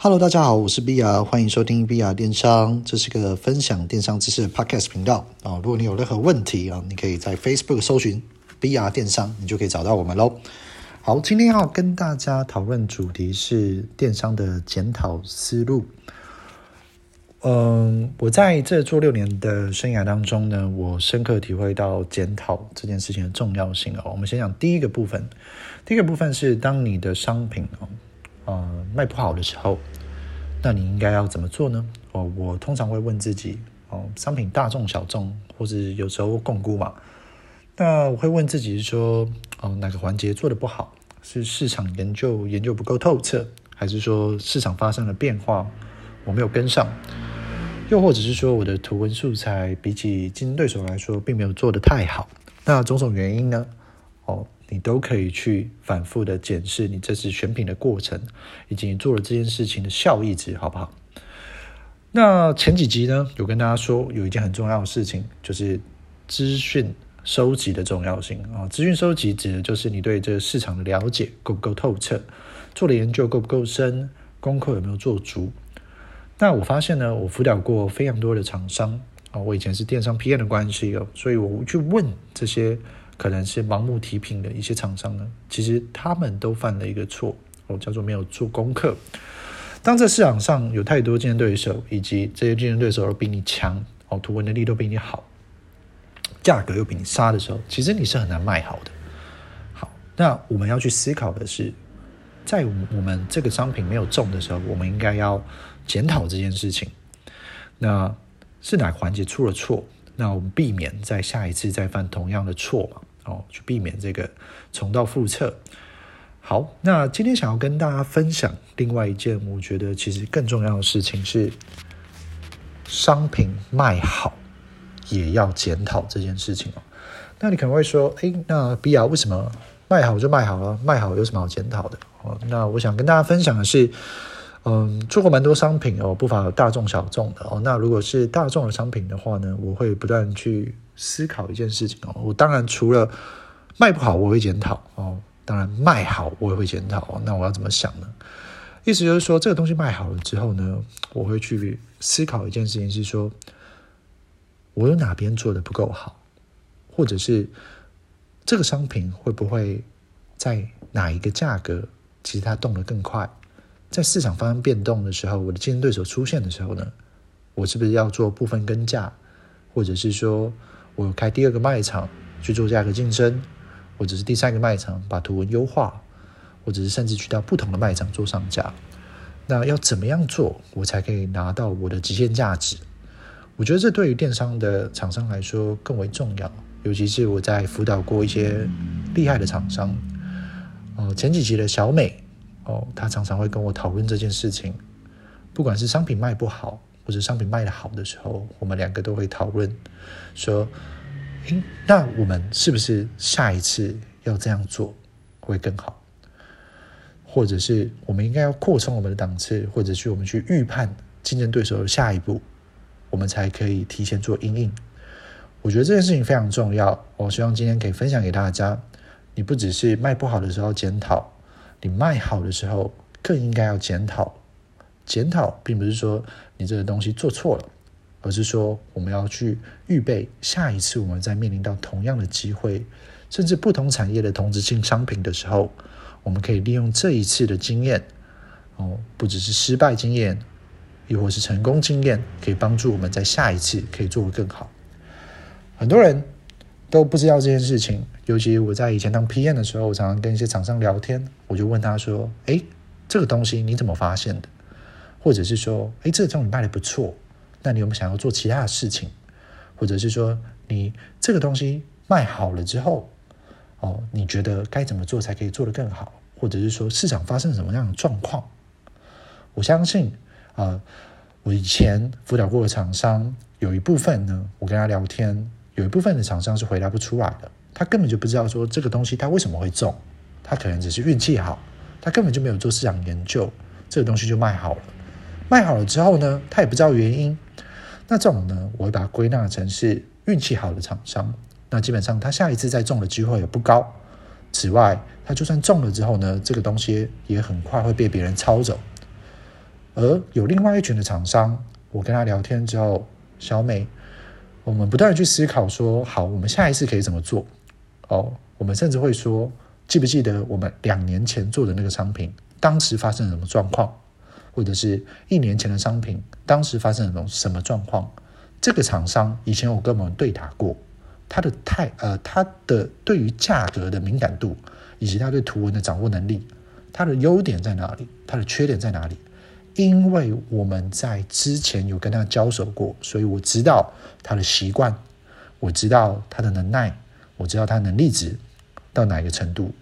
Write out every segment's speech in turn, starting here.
Hello，大家好，我是 BR，欢迎收听 BR 电商，这是个分享电商知识的 Podcast 频道啊。如果你有任何问题啊，你可以在 Facebook 搜寻 BR 电商，你就可以找到我们喽。好，今天要跟大家讨论主题是电商的检讨思路。嗯，我在这做六年的生涯当中呢，我深刻体会到检讨这件事情的重要性哦。我们先讲第一个部分，第一个部分是当你的商品哦。呃，卖不好的时候，那你应该要怎么做呢？哦，我通常会问自己，哦，商品大众小众，或者有时候共估嘛。那我会问自己说，哦，哪个环节做得不好？是市场研究研究不够透彻，还是说市场发生了变化，我没有跟上？又或者是说我的图文素材比起竞争对手来说，并没有做得太好？那种种原因呢？哦。你都可以去反复的检视你这次选品的过程，以及你做了这件事情的效益值，好不好？那前几集呢，有跟大家说有一件很重要的事情，就是资讯收集的重要性啊。资讯收集指的就是你对这个市场的了解够不够透彻，做的研究够不够深，功课有没有做足。那我发现呢，我辅导过非常多的厂商啊，我以前是电商 PM 的关系哦，所以我去问这些。可能是盲目提品的一些厂商呢，其实他们都犯了一个错，哦，叫做没有做功课。当这市场上有太多竞争对手，以及这些竞争对手都比你强，哦，图文能力都比你好，价格又比你杀的时候，其实你是很难卖好的。好，那我们要去思考的是，在我们这个商品没有中的时候，我们应该要检讨这件事情。那是哪环节出了错？那我们避免在下一次再犯同样的错嘛。哦，去避免这个重蹈覆辙。好，那今天想要跟大家分享另外一件，我觉得其实更重要的事情是，商品卖好也要检讨这件事情哦。那你可能会说，哎，那 BR 为什么卖好就卖好了？卖好有什么好检讨的？哦，那我想跟大家分享的是，嗯，做过蛮多商品哦，不乏有大众小众的哦。那如果是大众的商品的话呢，我会不断去。思考一件事情哦，我当然除了卖不好，我会检讨哦。当然卖好，我也会检讨。那我要怎么想呢？意思就是说，这个东西卖好了之后呢，我会去思考一件事情，是说我有哪边做得不够好，或者是这个商品会不会在哪一个价格，其实它动得更快，在市场发生变动的时候，我的竞争对手出现的时候呢，我是不是要做部分跟价，或者是说，我开第二个卖场去做价格竞争，或者是第三个卖场把图文优化，或者是甚至去到不同的卖场做上架。那要怎么样做，我才可以拿到我的极限价值？我觉得这对于电商的厂商来说更为重要。尤其是我在辅导过一些厉害的厂商，哦，前几集的小美，哦，他常常会跟我讨论这件事情。不管是商品卖不好，或者商品卖得好的时候，我们两个都会讨论，说，诶，那我们是不是下一次要这样做会更好？或者是我们应该要扩充我们的档次，或者是我们去预判竞争对手的下一步，我们才可以提前做应应。我觉得这件事情非常重要，我希望今天可以分享给大家。你不只是卖不好的时候检讨，你卖好的时候更应该要检讨。检讨并不是说你这个东西做错了，而是说我们要去预备下一次我们再面临到同样的机会，甚至不同产业的同质性商品的时候，我们可以利用这一次的经验，哦，不只是失败经验，亦或是成功经验，可以帮助我们在下一次可以做得更好。很多人都不知道这件事情，尤其我在以前当 PM 的时候，我常常跟一些厂商聊天，我就问他说：“诶，这个东西你怎么发现的？”或者是说，哎，这个东西卖的不错，那你有没有想要做其他的事情？或者是说，你这个东西卖好了之后，哦，你觉得该怎么做才可以做得更好？或者是说，市场发生什么样的状况？我相信，啊、我以前辅导过的厂商，有一部分呢，我跟他聊天，有一部分的厂商是回答不出来的，他根本就不知道说这个东西他为什么会中，他可能只是运气好，他根本就没有做市场研究，这个东西就卖好了。卖好了之后呢，他也不知道原因。那这种呢，我会把它归纳成是运气好的厂商。那基本上他下一次再中的机会也不高。此外，他就算中了之后呢，这个东西也很快会被别人抄走。而有另外一群的厂商，我跟他聊天之后，小美，我们不断的去思考说，好，我们下一次可以怎么做？哦，我们甚至会说，记不记得我们两年前做的那个商品，当时发生了什么状况？或者是一年前的商品，当时发生了什么状况？这个厂商以前有跟我们对打过，他的态呃，他的对于价格的敏感度，以及他对图文的掌握能力，他的优点在哪里？他的缺点在哪里？因为我们在之前有跟他交手过，所以我知道他的习惯，我知道他的能耐，我知道他能力值到哪一个程度，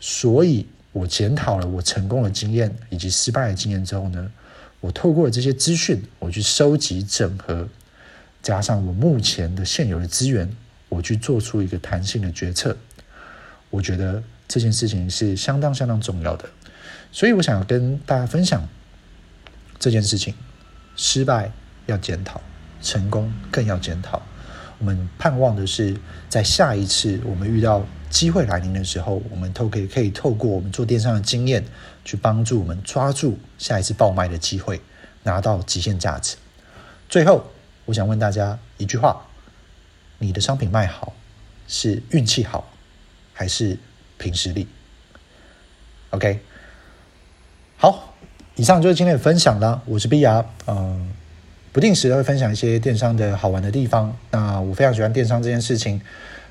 所以。我检讨了我成功的经验以及失败的经验之后呢，我透过了这些资讯，我去收集整合，加上我目前的现有的资源，我去做出一个弹性的决策。我觉得这件事情是相当相当重要的，所以我想要跟大家分享这件事情：失败要检讨，成功更要检讨。我们盼望的是，在下一次我们遇到。机会来临的时候，我们都可以可以透过我们做电商的经验，去帮助我们抓住下一次爆卖的机会，拿到极限价值。最后，我想问大家一句话：你的商品卖好，是运气好，还是凭实力？OK，好，以上就是今天的分享了。我是碧雅，嗯，不定时的会分享一些电商的好玩的地方。那我非常喜欢电商这件事情。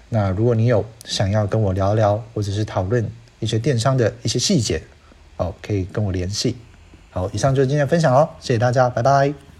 那如果你有想要跟我聊聊，或者是讨论一些电商的一些细节，哦，可以跟我联系。好，以上就是今天的分享哦，谢谢大家，拜拜。